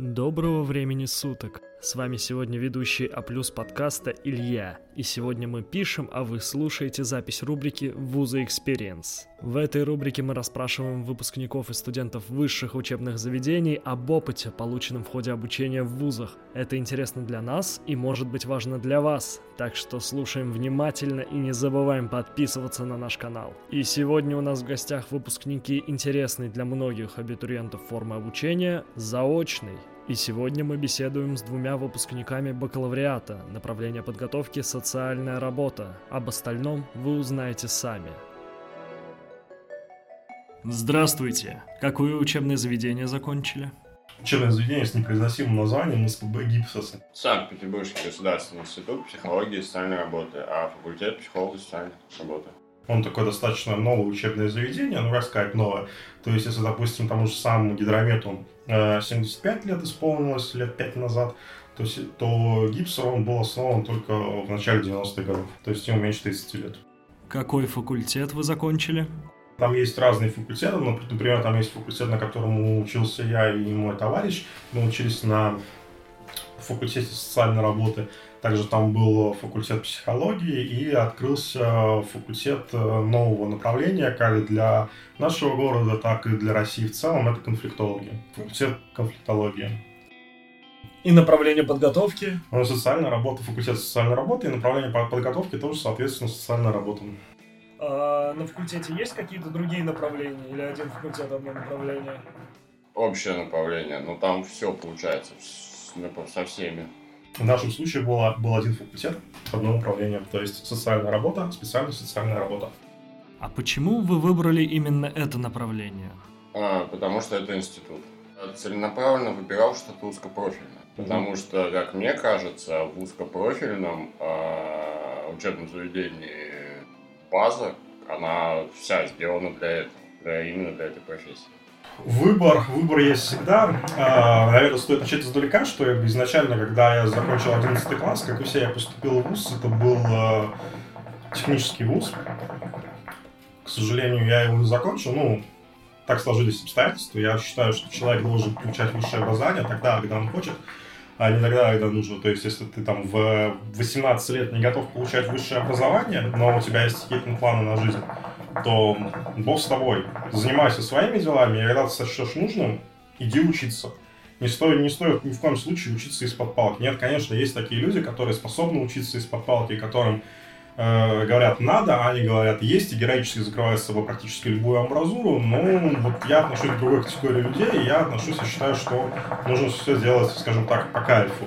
Доброго времени суток! С вами сегодня ведущий А плюс подкаста Илья, и сегодня мы пишем, а вы слушаете запись рубрики «Вуза Experience». В этой рубрике мы расспрашиваем выпускников и студентов высших учебных заведений об опыте, полученном в ходе обучения в вузах. Это интересно для нас и может быть важно для вас, так что слушаем внимательно и не забываем подписываться на наш канал. И сегодня у нас в гостях выпускники интересной для многих абитуриентов формы обучения – заочный. И сегодня мы беседуем с двумя выпускниками бакалавриата, направления подготовки «Социальная работа». Об остальном вы узнаете сами. Здравствуйте! Какое учебное заведение закончили? Учебное заведение с непроизносимым названием СПБ ГИПСОС. Санкт-Петербургский государственный институт психологии и социальной работы, а факультет психологии и социальной работы. Он такое достаточно новое учебное заведение, ну, как сказать, новое. То есть, если, допустим, тому же самому гидромету 75 лет исполнилось, лет 5 назад, то, то гипсер он был основан только в начале 90-х годов. То есть, ему меньше 30 лет. Какой факультет вы закончили? Там есть разные факультеты. Например, там есть факультет, на котором учился я и мой товарищ. Мы учились на факультете социальной работы. Также там был факультет психологии и открылся факультет э, нового направления, как для нашего города, так и для России в целом. Это конфликтология. Факультет конфликтологии. И направление подготовки? Ну, социальная работа, факультет социальной работы, и направление подготовки тоже, соответственно, социальная работа. А на факультете есть какие-то другие направления или один факультет, одно направление? Общее направление, но там все получается со всеми. В нашем случае было, был один факультет, одно направление, то есть социальная работа, специальная социальная работа. А почему вы выбрали именно это направление? А, потому что это институт. Целенаправленно выбирал что-то узкопрофильное. Угу. Потому что, как мне кажется, в узкопрофильном э, учебном заведении база, она вся сделана для этого, для, именно для этой профессии. Выбор, выбор есть всегда. А, наверное, стоит начать издалека, что изначально, когда я закончил 11 класс, как и все, я поступил в ВУЗ. Это был а, технический ВУЗ. К сожалению, я его не закончил. Ну, так сложились обстоятельства. Я считаю, что человек должен получать высшее образование тогда, когда он хочет, а не тогда, когда нужно. То есть, если ты там в 18 лет не готов получать высшее образование, но у тебя есть какие-то планы на жизнь, то бог с тобой. Занимайся своими делами, и когда ты сочтешь нужным, иди учиться. Не стоит, не стоит ни в коем случае учиться из-под палки. Нет, конечно, есть такие люди, которые способны учиться из-под палки, которым э, говорят надо, а они говорят есть, и героически закрывают с собой практически любую амбразуру. Но вот я отношусь к другой категории людей, и я отношусь и считаю, что нужно все делать, скажем так, по кайфу.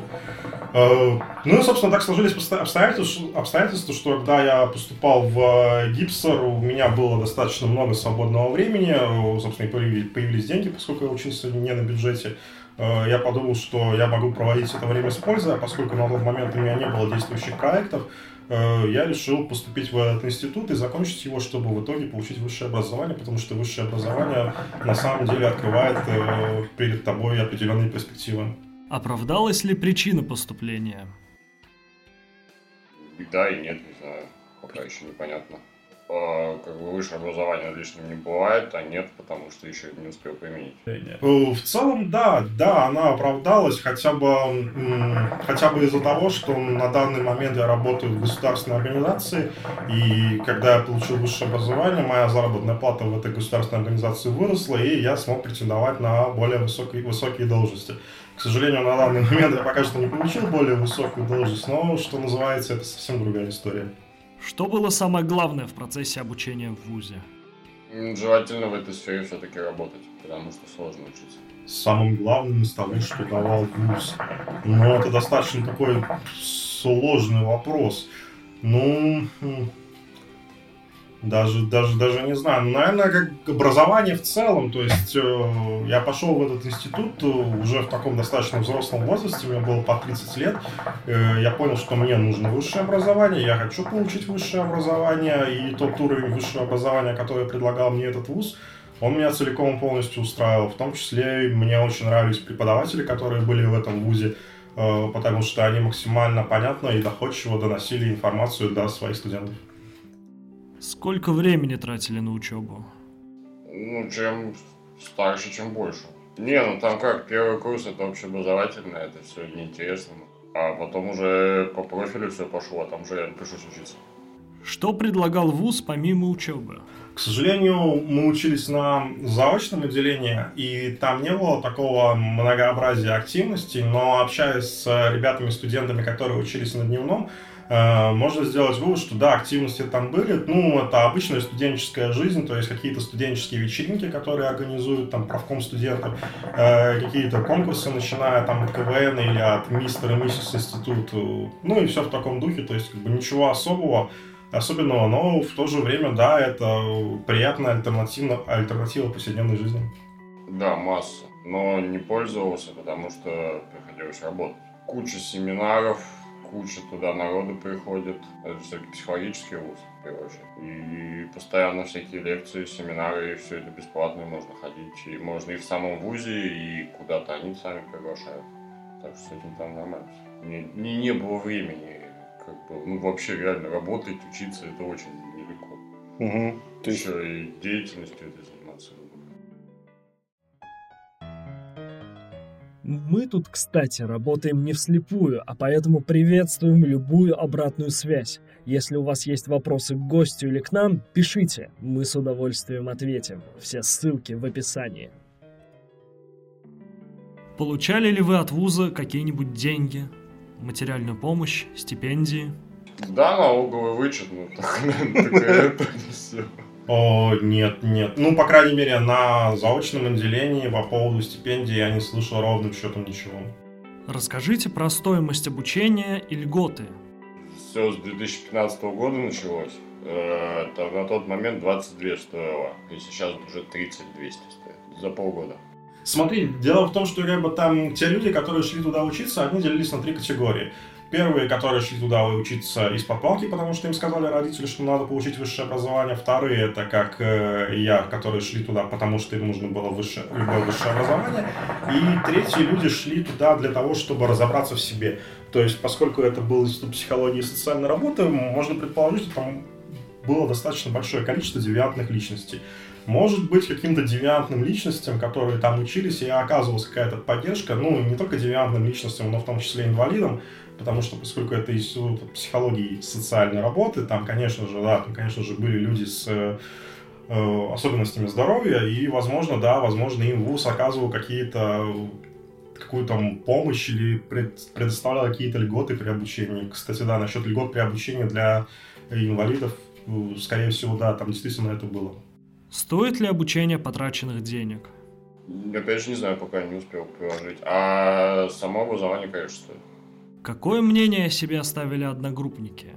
Э, ну и, собственно, так сложились обстоятельства, обстоятельства, что когда я поступал в э, Гипсер, у меня было достаточно много свободного времени, собственно, появились, появились деньги, поскольку я учился не на бюджете. Я подумал, что я могу проводить это время с пользой, а поскольку на тот момент у меня не было действующих проектов, я решил поступить в этот институт и закончить его, чтобы в итоге получить высшее образование, потому что высшее образование на самом деле открывает перед тобой определенные перспективы. Оправдалась ли причина поступления? Да и нет, не знаю. Пока еще непонятно. А, как бы высшее образование лишним не бывает, а нет, потому что еще не успел применить. Э, в целом, да, да, она оправдалась хотя бы, хотя бы из-за того, что на данный момент я работаю в государственной организации, и когда я получил высшее образование, моя заработная плата в этой государственной организации выросла, и я смог претендовать на более высокие, высокие должности. К сожалению, на данный момент я пока что не получил более высокую должность, но, что называется, это совсем другая история. Что было самое главное в процессе обучения в ВУЗе? Желательно в этой сфере все-таки работать, потому что сложно учиться. Самым главным из того, что давал ВУЗ. Но это достаточно такой сложный вопрос. Ну, даже, даже, даже не знаю. Ну, наверное, как образование в целом. То есть э, я пошел в этот институт э, уже в таком достаточно взрослом возрасте, мне было по 30 лет. Э, я понял, что мне нужно высшее образование, я хочу получить высшее образование. И тот уровень высшего образования, который предлагал мне этот вуз, он меня целиком полностью устраивал. В том числе мне очень нравились преподаватели, которые были в этом вузе э, потому что они максимально понятно и доходчиво доносили информацию до своих студентов. Сколько времени тратили на учебу? Ну, чем старше, чем больше. Не, ну там как, первый курс это общеобразовательное, это все неинтересно. А потом уже по профилю все пошло, а там уже я пришлось учиться. Что предлагал ВУЗ помимо учебы? К сожалению, мы учились на заочном отделении, и там не было такого многообразия активностей, но общаясь с ребятами, студентами, которые учились на дневном, можно сделать вывод, что да, активности там были. Ну, это обычная студенческая жизнь, то есть какие-то студенческие вечеринки, которые организуют там правком студентов, э, какие-то конкурсы, начиная там от КВН или от мистера и миссис института, ну и все в таком духе, то есть как бы ничего особого особенного, но в то же время, да, это приятная альтернатива, альтернатива повседневной жизни. Да, масса. Но не пользовался, потому что приходилось работать. Куча семинаров, куча туда народу приходит. Это все-таки психологический вуз, в первую очередь. И постоянно всякие лекции, семинары, и все это бесплатно, можно ходить. И можно и в самом вузе, и куда-то они сами приглашают. Так что с этим там нормально. Не, не, не было времени как бы, ну, вообще реально работать, учиться, это очень нелегко. Угу. Ты еще и деятельностью этой Мы тут, кстати, работаем не вслепую, а поэтому приветствуем любую обратную связь. Если у вас есть вопросы к гостю или к нам, пишите, мы с удовольствием ответим. Все ссылки в описании. Получали ли вы от вуза какие-нибудь деньги? материальную помощь, стипендии? Да, налоговый вычет, ну так, это не все. О, нет, нет. Ну, по крайней мере, на заочном отделении по поводу стипендии я не слышал ровным счетом ничего. Расскажите про стоимость обучения и льготы. Все с 2015 года началось. Э, это на тот момент 22 стоило, и сейчас уже 30 200 стоит за полгода. Смотри, дело в том, что как бы, там те люди, которые шли туда учиться, они делились на три категории. Первые, которые шли туда учиться из-под палки, потому что им сказали родители, что надо получить высшее образование. Вторые, это как э, я, которые шли туда, потому что им нужно было высшее, любое высшее образование. И третьи люди шли туда для того, чтобы разобраться в себе. То есть, поскольку это был институт психологии и социальной работы, можно предположить, что там было достаточно большое количество девиантных личностей может быть каким-то девиантным личностям, которые там учились, и оказывалась какая-то поддержка, ну, не только девиантным личностям, но в том числе инвалидам, потому что, поскольку это институт психологии и социальной работы, там, конечно же, да, там, конечно же, были люди с э, особенностями здоровья, и, возможно, да, возможно, им ВУЗ оказывал какие-то какую-то помощь или пред, предоставлял какие-то льготы при обучении. Кстати, да, насчет льгот при обучении для инвалидов, скорее всего, да, там действительно это было. Стоит ли обучение потраченных денег? Опять же, не знаю, пока не успел приложить. А само образование, конечно, стоит. Какое мнение о себе оставили одногруппники?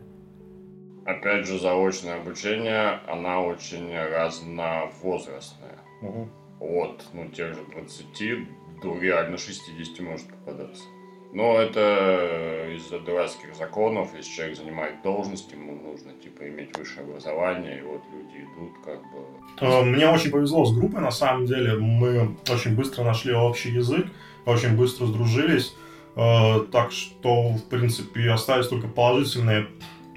Опять же, заочное обучение, она очень разновозрастная. Угу. От ну, тех же 20 до реально 60 может попадаться. Но это из-за дурацких законов, если человек занимает должность, ему нужно типа иметь высшее образование, и вот люди идут как бы... Э, мне очень повезло с группой, на самом деле. Мы очень быстро нашли общий язык, очень быстро сдружились. Э, так что, в принципе, остались только положительные,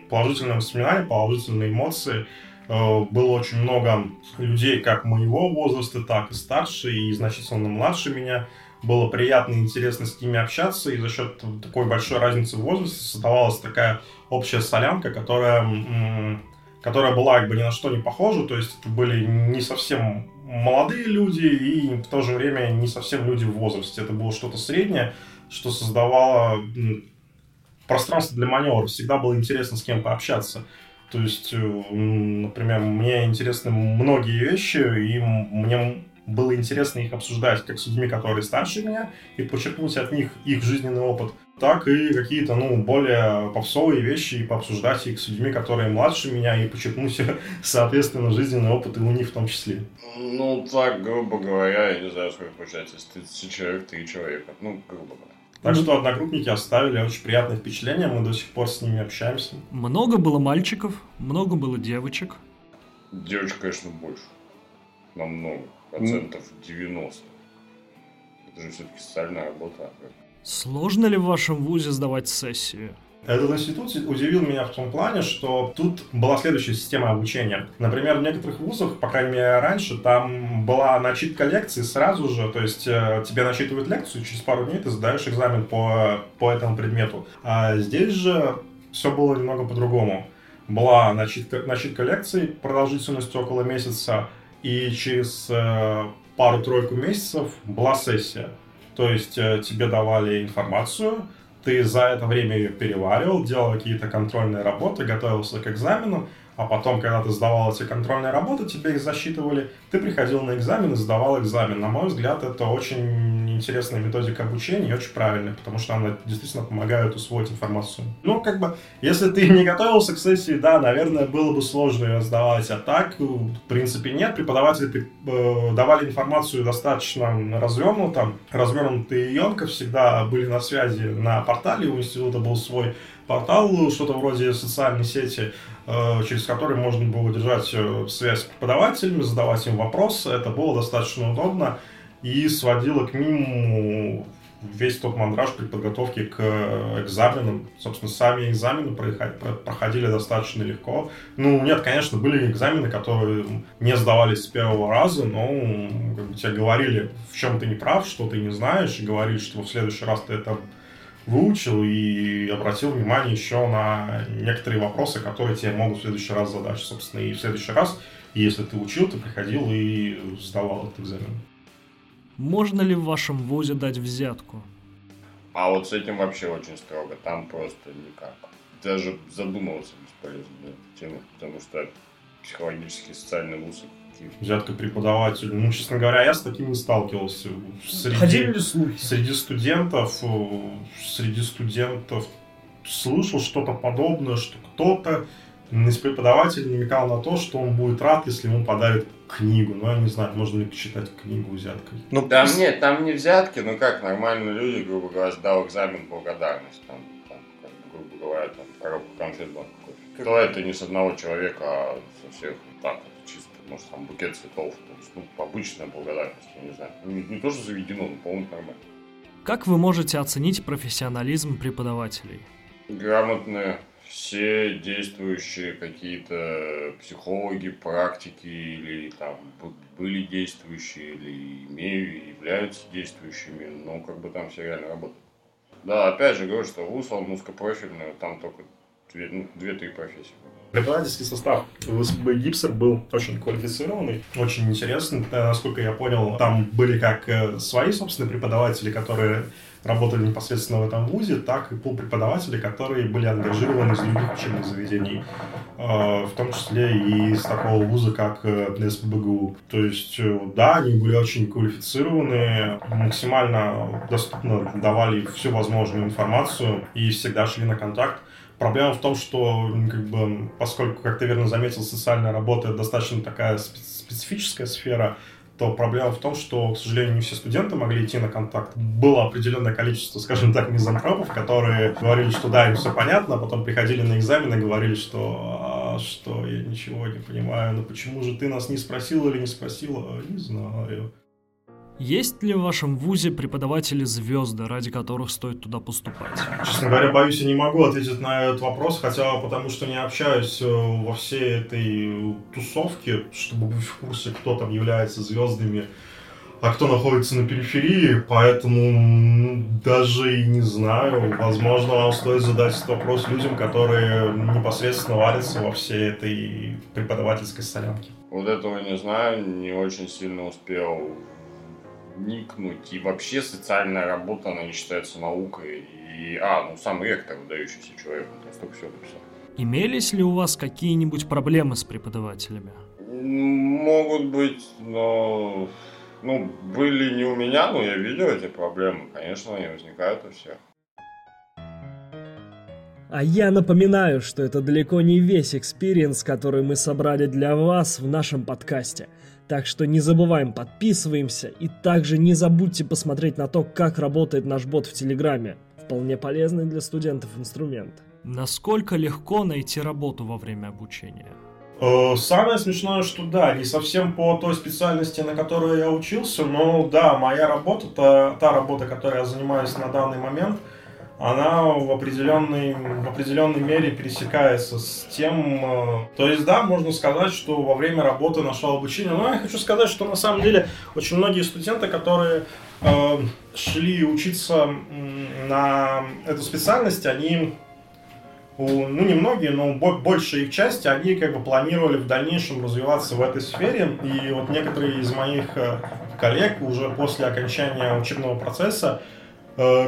положительные воспоминания, положительные эмоции. Э, было очень много людей как моего возраста, так и старше, и значительно младше меня было приятно и интересно с ними общаться, и за счет такой большой разницы в возрасте создавалась такая общая солянка, которая, которая была как бы ни на что не похожа, то есть это были не совсем молодые люди и в то же время не совсем люди в возрасте, это было что-то среднее, что создавало пространство для маневра, всегда было интересно с кем пообщаться. То есть, например, мне интересны многие вещи, и мне было интересно их обсуждать как с людьми, которые старше меня, и почерпнуть от них их жизненный опыт, так и какие-то, ну, более попсовые вещи, и пообсуждать их с людьми, которые младше меня, и почерпнуть, соответственно, жизненный опыт и у них в том числе. Ну, так, грубо говоря, я не знаю, сколько получается, из 30 человек, 3 человека, ну, грубо говоря. Так что одногруппники оставили очень приятное впечатление, мы до сих пор с ними общаемся. Много было мальчиков, много было девочек. Девочек, конечно, больше. Намного процентов 90. Это же все-таки социальная работа. Сложно ли в вашем вузе сдавать сессию? Этот институт удивил меня в том плане, что тут была следующая система обучения. Например, в некоторых вузах, по крайней мере раньше, там была начитка лекций сразу же, то есть э, тебе начитывают лекцию, через пару дней ты сдаешь экзамен по, по этому предмету. А здесь же все было немного по-другому. Была начитка, начитка лекций продолжительностью около месяца, и через э, пару-тройку месяцев была сессия. То есть э, тебе давали информацию, ты за это время ее переваривал, делал какие-то контрольные работы, готовился к экзаменам, а потом, когда ты сдавал эти контрольные работы, тебе их засчитывали, ты приходил на экзамен и сдавал экзамен. На мой взгляд, это очень интересная методика обучения и очень правильная, потому что она действительно помогает усвоить информацию. Ну, как бы, если ты не готовился к сессии, да, наверное, было бы сложно ее сдавать, а так, в принципе, нет. Преподаватели э, давали информацию достаточно развернуто, развернуто и емко, всегда были на связи на портале, у института был свой портал, что-то вроде социальной сети, Э, через который можно было держать э, связь с преподавателями, задавать им вопросы. Это было достаточно удобно и сводило к минимуму весь тот мандраж при подготовке к экзаменам. Собственно, сами экзамены проходили достаточно легко. Ну, нет, конечно, были экзамены, которые не сдавались с первого раза, но как бы, тебе говорили, в чем ты не прав, что ты не знаешь, и говорили, что в следующий раз ты это выучил и обратил внимание еще на некоторые вопросы, которые тебе могут в следующий раз задать. Собственно, и в следующий раз, если ты учил, ты приходил и сдавал этот экзамен. Можно ли в вашем вузе дать взятку? А вот с этим вообще очень строго. Там просто никак. Даже задумываться бесполезно на эту тему, потому что психологический социальный вуз взятка преподавателю. Ну, честно говоря, я с таким не сталкивался. Среди, Ходили ли слухи? Среди студентов, э, среди студентов слышал что-то подобное, что кто-то из преподавателей намекал на то, что он будет рад, если ему подарят книгу. Ну, я не знаю, можно ли считать книгу взяткой. Ну, там нет, там не взятки, ну как, нормальные люди, грубо говоря, сдал экзамен благодарность. Там, там как, грубо говоря, там, коробку конфет банк Кто это не с одного человека, а со всех так может, там букет цветов, то есть, ну, обычная благодарность, я не знаю. Ну, не, не то, что заведено, но, по-моему, нормально. Как вы можете оценить профессионализм преподавателей? Грамотные, все действующие какие-то психологи, практики или там были действующие или имеют, являются действующими, но как бы там все реально работают. Да, опять же говорю, что вуз, он узкопрофильный, там только две, ну, две-три профессии. Преподавательский состав в СПБ Гипсер был очень квалифицированный, очень интересный. Насколько я понял, там были как э, свои собственные преподаватели, которые работали непосредственно в этом вузе, так и пол преподавателей, которые были ангажированы из других учебных заведений, э, в том числе и из такого вуза, как э, СПБГУ. То есть, да, они были очень квалифицированы, максимально доступно давали всю возможную информацию и всегда шли на контакт. Проблема в том, что, как бы, поскольку, как ты верно заметил, социальная работа достаточно такая специфическая сфера, то проблема в том, что, к сожалению, не все студенты могли идти на контакт. Было определенное количество, скажем так, мизантропов, которые говорили, что да, им все понятно, а потом приходили на экзамен и говорили, что а, что я ничего не понимаю, но почему же ты нас не спросил или не спросила, не знаю. Есть ли в вашем вузе преподаватели звезды, ради которых стоит туда поступать? Честно говоря, боюсь, я не могу ответить на этот вопрос, хотя потому что не общаюсь э, во всей этой тусовке, чтобы быть в курсе, кто там является звездами, а кто находится на периферии, поэтому даже и не знаю. Возможно, вам стоит задать этот вопрос людям, которые непосредственно варятся во всей этой преподавательской солянке. Вот этого не знаю, не очень сильно успел вникнуть. И вообще социальная работа, она не считается наукой. И, а, ну сам ректор выдающийся человек, он столько всего написал. Имелись ли у вас какие-нибудь проблемы с преподавателями? Могут быть, но... Ну, были не у меня, но я видел эти проблемы. Конечно, они возникают у всех. А я напоминаю, что это далеко не весь experience, который мы собрали для вас в нашем подкасте – так что не забываем, подписываемся и также не забудьте посмотреть на то, как работает наш бот в Телеграме. Вполне полезный для студентов инструмент. Насколько легко найти работу во время обучения? Э, самое смешное, что да, не совсем по той специальности, на которой я учился, но да, моя работа, та, та работа, которой я занимаюсь на данный момент, она в определенной, в определенной мере пересекается с тем... Э, то есть, да, можно сказать, что во время работы нашел обучение, но я хочу сказать, что на самом деле очень многие студенты, которые э, шли учиться на эту специальность, они ну не многие, но большая их часть, они как бы планировали в дальнейшем развиваться в этой сфере. И вот некоторые из моих э, коллег уже после окончания учебного процесса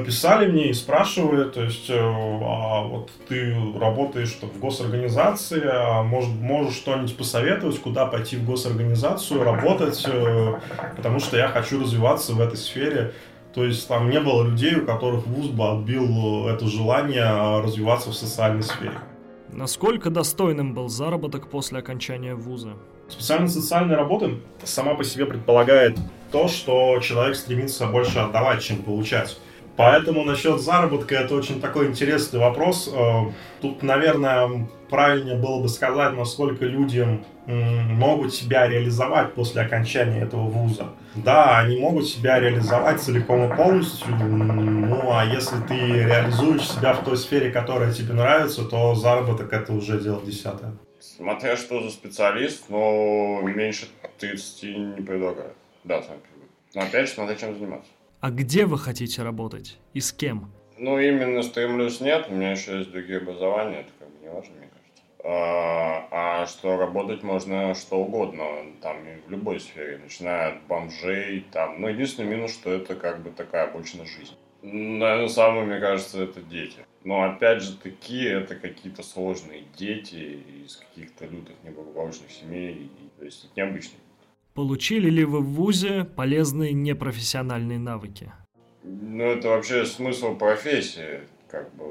писали мне и спрашивали, то есть, э, а вот ты работаешь в госорганизации, а может, можешь что-нибудь посоветовать, куда пойти в госорганизацию, работать, э, потому что я хочу развиваться в этой сфере. То есть там не было людей, у которых вуз бы отбил это желание развиваться в социальной сфере. Насколько достойным был заработок после окончания вуза? Специальность социальной работы сама по себе предполагает то, что человек стремится больше отдавать, чем получать. Поэтому насчет заработка это очень такой интересный вопрос. Э, тут, наверное, правильнее было бы сказать, насколько люди могут себя реализовать после окончания этого вуза. Да, они могут себя реализовать целиком и полностью, ну а если ты реализуешь себя в той сфере, которая тебе нравится, то заработок это уже дело десятое. Смотря что за специалист, но меньше 30 не предлагают. Да, сам Но опять же, смотря чем заниматься. А где вы хотите работать и с кем? Ну, именно стремлюсь нет, у меня еще есть другие образования, это как бы не важно, мне кажется. А, а что работать можно что угодно, там, в любой сфере, начиная от бомжей, там, ну, единственный минус, что это как бы такая обычная жизнь. Наверное, самое, мне кажется, это дети. Но опять же таки, это какие-то сложные дети из каких-то лютых неблагополучных семей, то есть это необычные Получили ли вы в ВУЗе полезные непрофессиональные навыки? Ну, это вообще смысл профессии, как бы,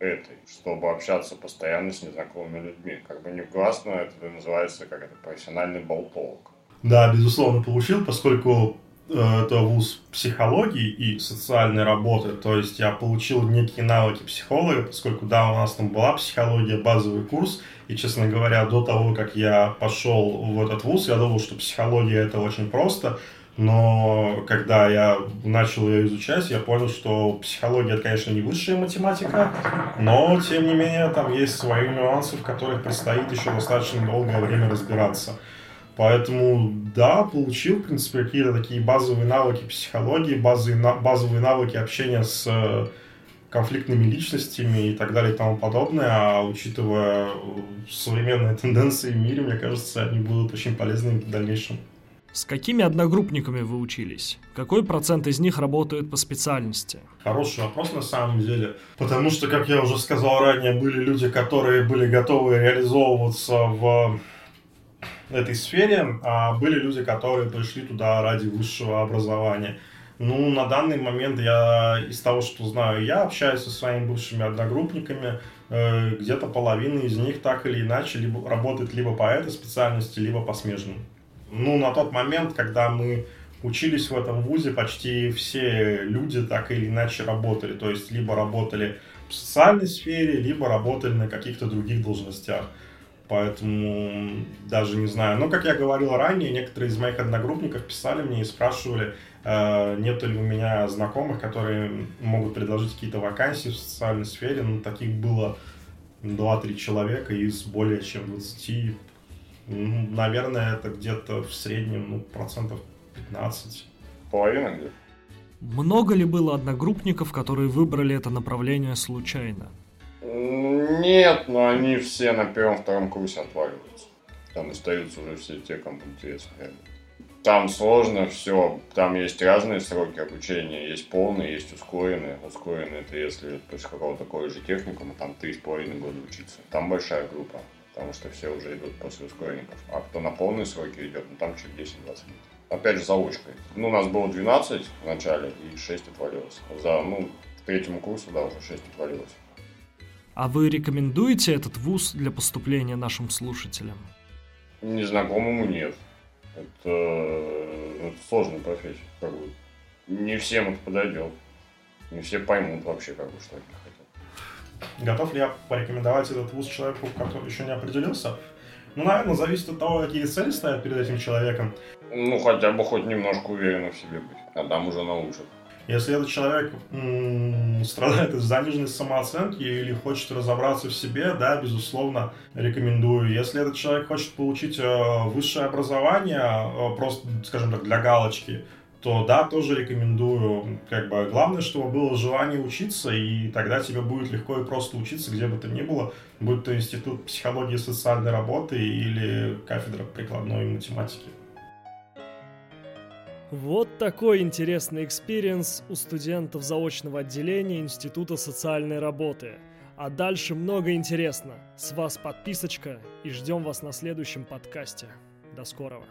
этой, чтобы общаться постоянно с незнакомыми людьми. Как бы негласно это называется как это профессиональный болтолог. Да, безусловно, получил, поскольку Э, это вуз психологии и социальной работы, то есть я получил некие навыки психолога, поскольку, да, у нас там была психология, базовый курс, и, честно говоря, до того, как я пошел в этот вуз, я думал, что психология это очень просто, но когда я начал ее изучать, я понял, что психология конечно, не высшая математика, но, тем не менее, там есть свои нюансы, в которых предстоит еще достаточно долгое время разбираться. Поэтому, да, получил, в принципе, какие-то такие базовые навыки психологии, базовые, базовые навыки общения с конфликтными личностями и так далее и тому подобное. А учитывая современные тенденции в мире, мне кажется, они будут очень полезными в дальнейшем. С какими одногруппниками вы учились? Какой процент из них работает по специальности? Хороший вопрос на самом деле. Потому что, как я уже сказал ранее, были люди, которые были готовы реализовываться в этой сфере, а были люди, которые пришли туда ради высшего образования. Ну, на данный момент я из того, что знаю, я общаюсь со своими бывшими одногруппниками, э, где-то половина из них так или иначе либо работает либо по этой специальности, либо по смежным. Ну, на тот момент, когда мы учились в этом вузе, почти все люди так или иначе работали. То есть, либо работали в социальной сфере, либо работали на каких-то других должностях. Поэтому даже не знаю. Но, как я говорил ранее, некоторые из моих одногруппников писали мне и спрашивали, нет ли у меня знакомых, которые могут предложить какие-то вакансии в социальной сфере. Ну, таких было 2-3 человека из более чем 20. Ну, наверное, это где-то в среднем ну, процентов 15. Половина где? Много ли было одногруппников, которые выбрали это направление случайно? Нет, но они все на первом-втором курсе отваливаются. Там остаются уже все те, кому интересно. Там сложно все, там есть разные сроки обучения, есть полные, есть ускоренные. Ускоренные это если после какого-то колледжа техникума, там три с половиной года учиться. Там большая группа, потому что все уже идут после ускоренников. А кто на полные сроки идет, ну там чуть 10-20 лет. Опять же, заочкой. Ну, у нас было 12 в начале, и 6 отвалилось. За, ну, к третьему курсу, да, уже 6 отвалилось. А вы рекомендуете этот вуз для поступления нашим слушателям? Незнакомому нет. Это, это сложная профессия. Как бы. Не всем это подойдет. Не все поймут вообще, как бы, что они хотят. Готов ли я порекомендовать этот вуз человеку, который еще не определился? Ну, наверное, зависит от того, какие цели стоят перед этим человеком. Ну, хотя бы хоть немножко уверенно в себе быть, а там уже научат. Если этот человек м- страдает из заниженной самооценки или хочет разобраться в себе, да, безусловно, рекомендую. Если этот человек хочет получить э, высшее образование, э, просто, скажем так, для галочки, то да, тоже рекомендую. Как бы главное, чтобы было желание учиться, и тогда тебе будет легко и просто учиться, где бы то ни было, будь то институт психологии и социальной работы или кафедра прикладной математики. Вот такой интересный experience у студентов заочного отделения Института социальной работы. А дальше много интересно. С вас подписочка и ждем вас на следующем подкасте. До скорого.